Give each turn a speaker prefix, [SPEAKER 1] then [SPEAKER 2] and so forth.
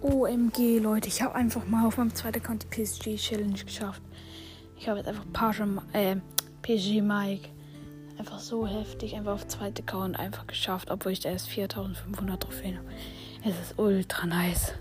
[SPEAKER 1] OMG, Leute, ich habe einfach mal auf meinem zweiten Account die PSG Challenge geschafft. Ich habe jetzt einfach Pasha, äh, PSG Mike. Einfach so heftig, einfach auf zweite Account einfach geschafft, obwohl ich da erst 4500 Trophäen habe. Es ist ultra nice.